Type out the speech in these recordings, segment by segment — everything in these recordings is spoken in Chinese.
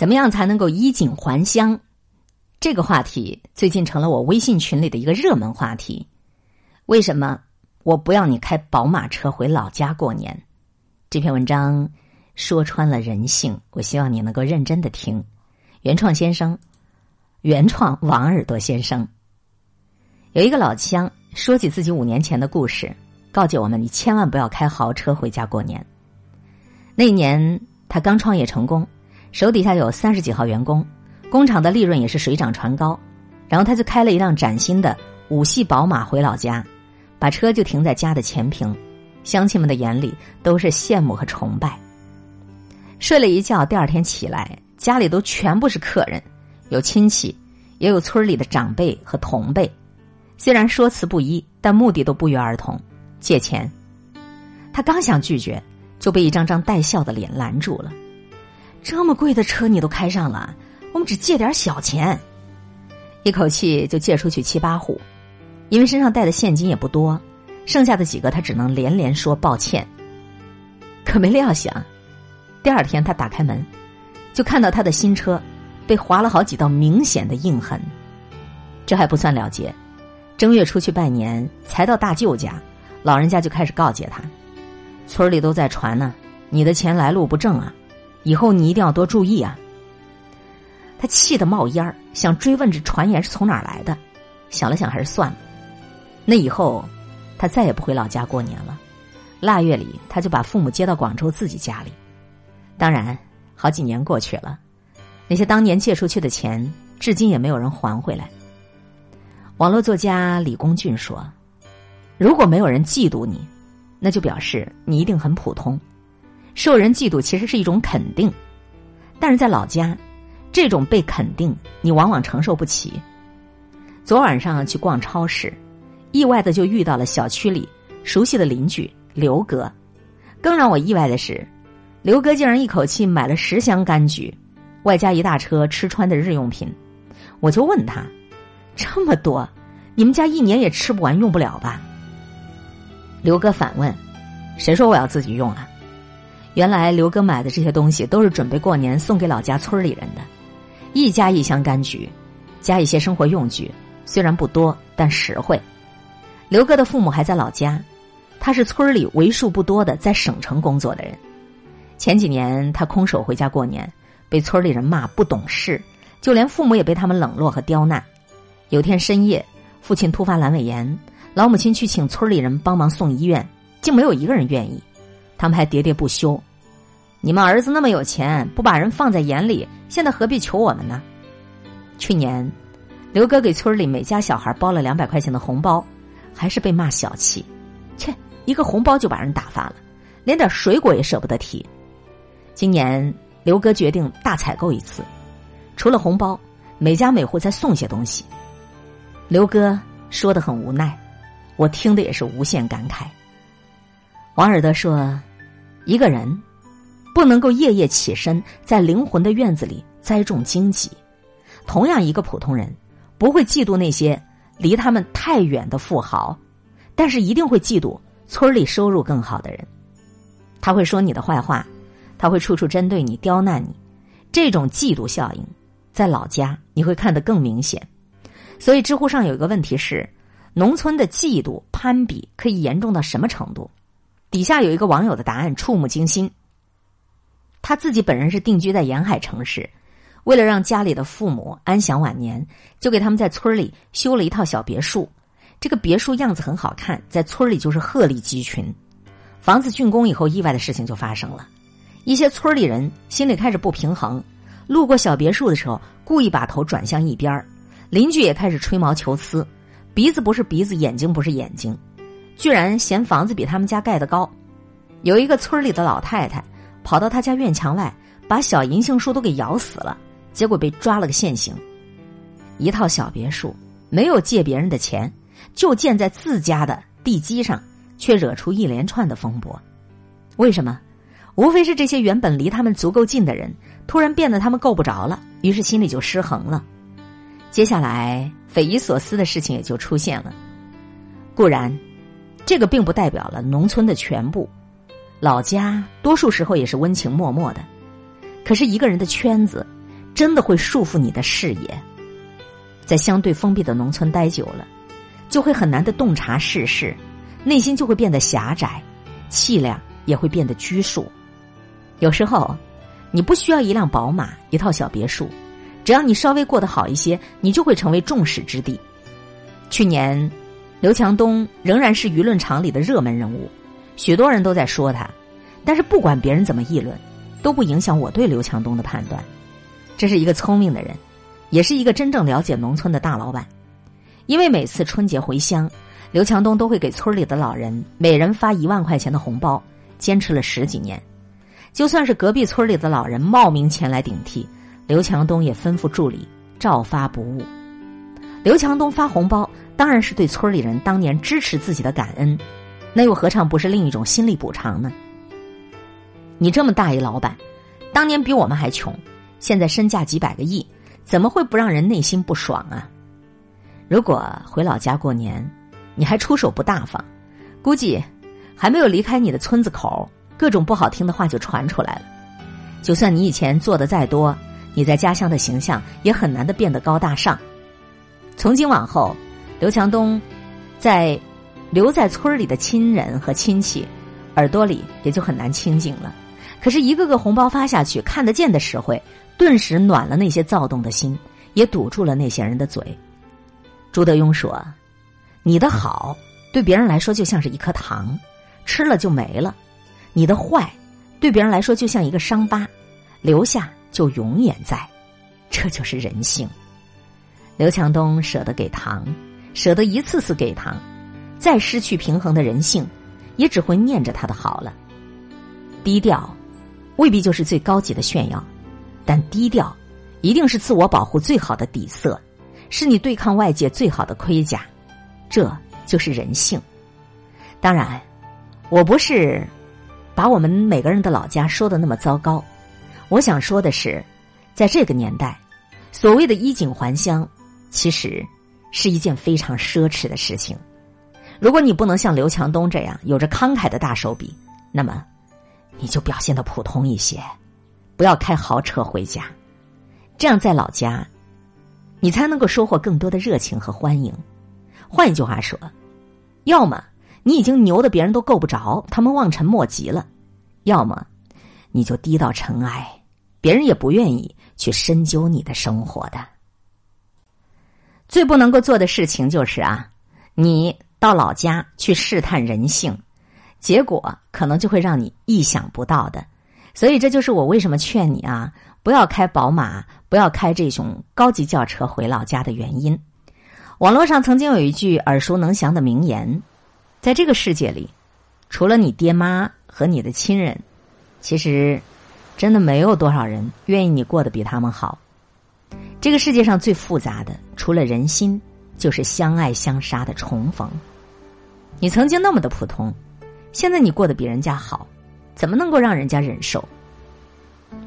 怎么样才能够衣锦还乡？这个话题最近成了我微信群里的一个热门话题。为什么我不要你开宝马车回老家过年？这篇文章说穿了人性，我希望你能够认真的听。原创先生，原创王耳朵先生。有一个老乡说起自己五年前的故事，告诫我们：你千万不要开豪车回家过年。那一年他刚创业成功。手底下有三十几号员工，工厂的利润也是水涨船高，然后他就开了一辆崭新的五系宝马回老家，把车就停在家的前坪，乡亲们的眼里都是羡慕和崇拜。睡了一觉，第二天起来，家里都全部是客人，有亲戚，也有村里的长辈和同辈，虽然说辞不一，但目的都不约而同，借钱。他刚想拒绝，就被一张张带笑的脸拦住了。这么贵的车你都开上了，我们只借点小钱，一口气就借出去七八户，因为身上带的现金也不多，剩下的几个他只能连连说抱歉。可没料想，第二天他打开门，就看到他的新车被划了好几道明显的印痕。这还不算了结，正月出去拜年，才到大舅家，老人家就开始告诫他，村里都在传呢，你的钱来路不正啊。以后你一定要多注意啊！他气得冒烟儿，想追问这传言是从哪儿来的。想了想，还是算了。那以后，他再也不回老家过年了。腊月里，他就把父母接到广州自己家里。当然，好几年过去了，那些当年借出去的钱，至今也没有人还回来。网络作家李公俊说：“如果没有人嫉妒你，那就表示你一定很普通。”受人嫉妒其实是一种肯定，但是在老家，这种被肯定你往往承受不起。昨晚上去逛超市，意外的就遇到了小区里熟悉的邻居刘哥。更让我意外的是，刘哥竟然一口气买了十箱柑橘，外加一大车吃穿的日用品。我就问他：“这么多，你们家一年也吃不完用不了吧？”刘哥反问：“谁说我要自己用啊？”原来刘哥买的这些东西都是准备过年送给老家村里人的，一家一箱柑橘，加一些生活用具，虽然不多，但实惠。刘哥的父母还在老家，他是村里为数不多的在省城工作的人。前几年他空手回家过年，被村里人骂不懂事，就连父母也被他们冷落和刁难。有天深夜，父亲突发阑尾炎，老母亲去请村里人帮忙送医院，竟没有一个人愿意。他们还喋喋不休：“你们儿子那么有钱，不把人放在眼里，现在何必求我们呢？”去年，刘哥给村里每家小孩包了两百块钱的红包，还是被骂小气。切，一个红包就把人打发了，连点水果也舍不得提。今年，刘哥决定大采购一次，除了红包，每家每户再送些东西。刘哥说的很无奈，我听的也是无限感慨。王尔德说。一个人不能够夜夜起身，在灵魂的院子里栽种荆棘。同样，一个普通人不会嫉妒那些离他们太远的富豪，但是一定会嫉妒村里收入更好的人。他会说你的坏话，他会处处针对你、刁难你。这种嫉妒效应，在老家你会看得更明显。所以，知乎上有一个问题是：农村的嫉妒攀比可以严重到什么程度？底下有一个网友的答案触目惊心。他自己本人是定居在沿海城市，为了让家里的父母安享晚年，就给他们在村里修了一套小别墅。这个别墅样子很好看，在村里就是鹤立鸡群。房子竣工以后，意外的事情就发生了。一些村里人心里开始不平衡，路过小别墅的时候，故意把头转向一边邻居也开始吹毛求疵，鼻子不是鼻子，眼睛不是眼睛。居然嫌房子比他们家盖的高，有一个村里的老太太跑到他家院墙外，把小银杏树都给咬死了，结果被抓了个现行。一套小别墅没有借别人的钱，就建在自家的地基上，却惹出一连串的风波。为什么？无非是这些原本离他们足够近的人，突然变得他们够不着了，于是心里就失衡了。接下来匪夷所思的事情也就出现了。固然。这个并不代表了农村的全部，老家多数时候也是温情脉脉的。可是一个人的圈子，真的会束缚你的视野。在相对封闭的农村待久了，就会很难的洞察世事，内心就会变得狭窄，气量也会变得拘束。有时候，你不需要一辆宝马、一套小别墅，只要你稍微过得好一些，你就会成为众矢之的。去年，刘强东仍然是舆论场里的热门人物，许多人都在说他。但是不管别人怎么议论，都不影响我对刘强东的判断。这是一个聪明的人，也是一个真正了解农村的大老板。因为每次春节回乡，刘强东都会给村里的老人每人发一万块钱的红包，坚持了十几年。就算是隔壁村里的老人冒名前来顶替，刘强东也吩咐助理照发不误。刘强东发红包当然是对村里人当年支持自己的感恩，那又何尝不是另一种心理补偿呢？你这么大一老板，当年比我们还穷，现在身价几百个亿，怎么会不让人内心不爽啊？如果回老家过年，你还出手不大方，估计还没有离开你的村子口，各种不好听的话就传出来了。就算你以前做的再多，你在家乡的形象也很难的变得高大上。从今往后，刘强东在留在村里的亲人和亲戚耳朵里也就很难清静了。可是，一个个红包发下去，看得见的实惠，顿时暖了那些躁动的心，也堵住了那些人的嘴。朱德庸说：“你的好对别人来说就像是一颗糖，吃了就没了；你的坏对别人来说就像一个伤疤，留下就永远在。这就是人性。”刘强东舍得给糖，舍得一次次给糖，再失去平衡的人性，也只会念着他的好了。低调。未必就是最高级的炫耀，但低调一定是自我保护最好的底色，是你对抗外界最好的盔甲。这就是人性。当然，我不是把我们每个人的老家说的那么糟糕。我想说的是，在这个年代，所谓的衣锦还乡，其实是一件非常奢侈的事情。如果你不能像刘强东这样有着慷慨的大手笔，那么。你就表现的普通一些，不要开豪车回家，这样在老家，你才能够收获更多的热情和欢迎。换一句话说，要么你已经牛的别人都够不着，他们望尘莫及了；要么你就低到尘埃，别人也不愿意去深究你的生活的。最不能够做的事情就是啊，你到老家去试探人性。结果可能就会让你意想不到的，所以这就是我为什么劝你啊，不要开宝马，不要开这种高级轿车回老家的原因。网络上曾经有一句耳熟能详的名言：在这个世界里，除了你爹妈和你的亲人，其实真的没有多少人愿意你过得比他们好。这个世界上最复杂的，除了人心，就是相爱相杀的重逢。你曾经那么的普通。现在你过得比人家好，怎么能够让人家忍受？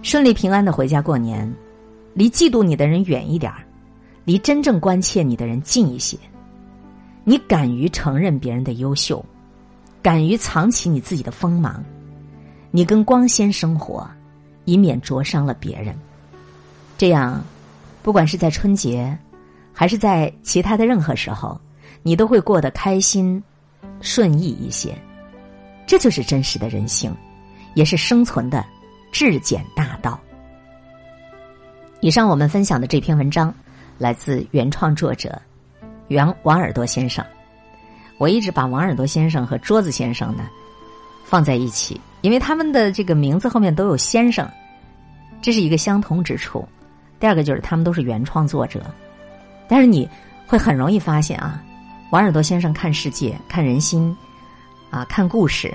顺利平安的回家过年，离嫉妒你的人远一点儿，离真正关切你的人近一些。你敢于承认别人的优秀，敢于藏起你自己的锋芒，你跟光鲜生活，以免灼伤了别人。这样，不管是在春节，还是在其他的任何时候，你都会过得开心、顺意一些。这就是真实的人性，也是生存的至简大道。以上我们分享的这篇文章来自原创作者原王耳朵先生。我一直把王耳朵先生和桌子先生呢放在一起，因为他们的这个名字后面都有先生，这是一个相同之处。第二个就是他们都是原创作者，但是你会很容易发现啊，王耳朵先生看世界、看人心。啊，看故事，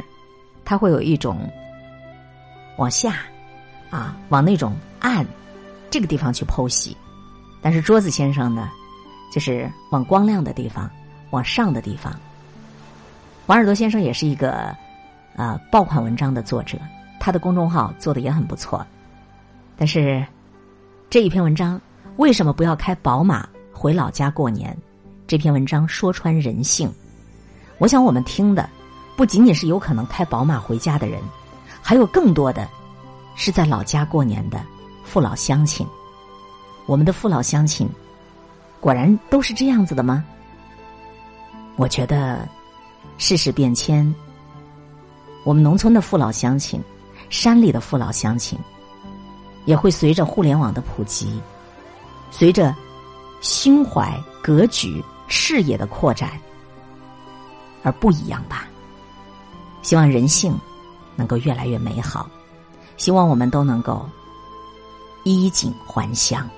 他会有一种往下啊，往那种暗这个地方去剖析；但是桌子先生呢，就是往光亮的地方、往上的地方。王耳朵先生也是一个啊爆款文章的作者，他的公众号做的也很不错。但是这一篇文章为什么不要开宝马回老家过年？这篇文章说穿人性，我想我们听的。不仅仅是有可能开宝马回家的人，还有更多的是在老家过年的父老乡亲。我们的父老乡亲，果然都是这样子的吗？我觉得，世事变迁，我们农村的父老乡亲，山里的父老乡亲，也会随着互联网的普及，随着心怀格局、视野的扩展而不一样吧。希望人性能够越来越美好，希望我们都能够衣锦还乡。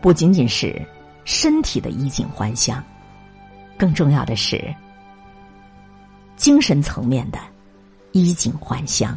不仅仅是身体的衣锦还乡，更重要的是精神层面的衣锦还乡。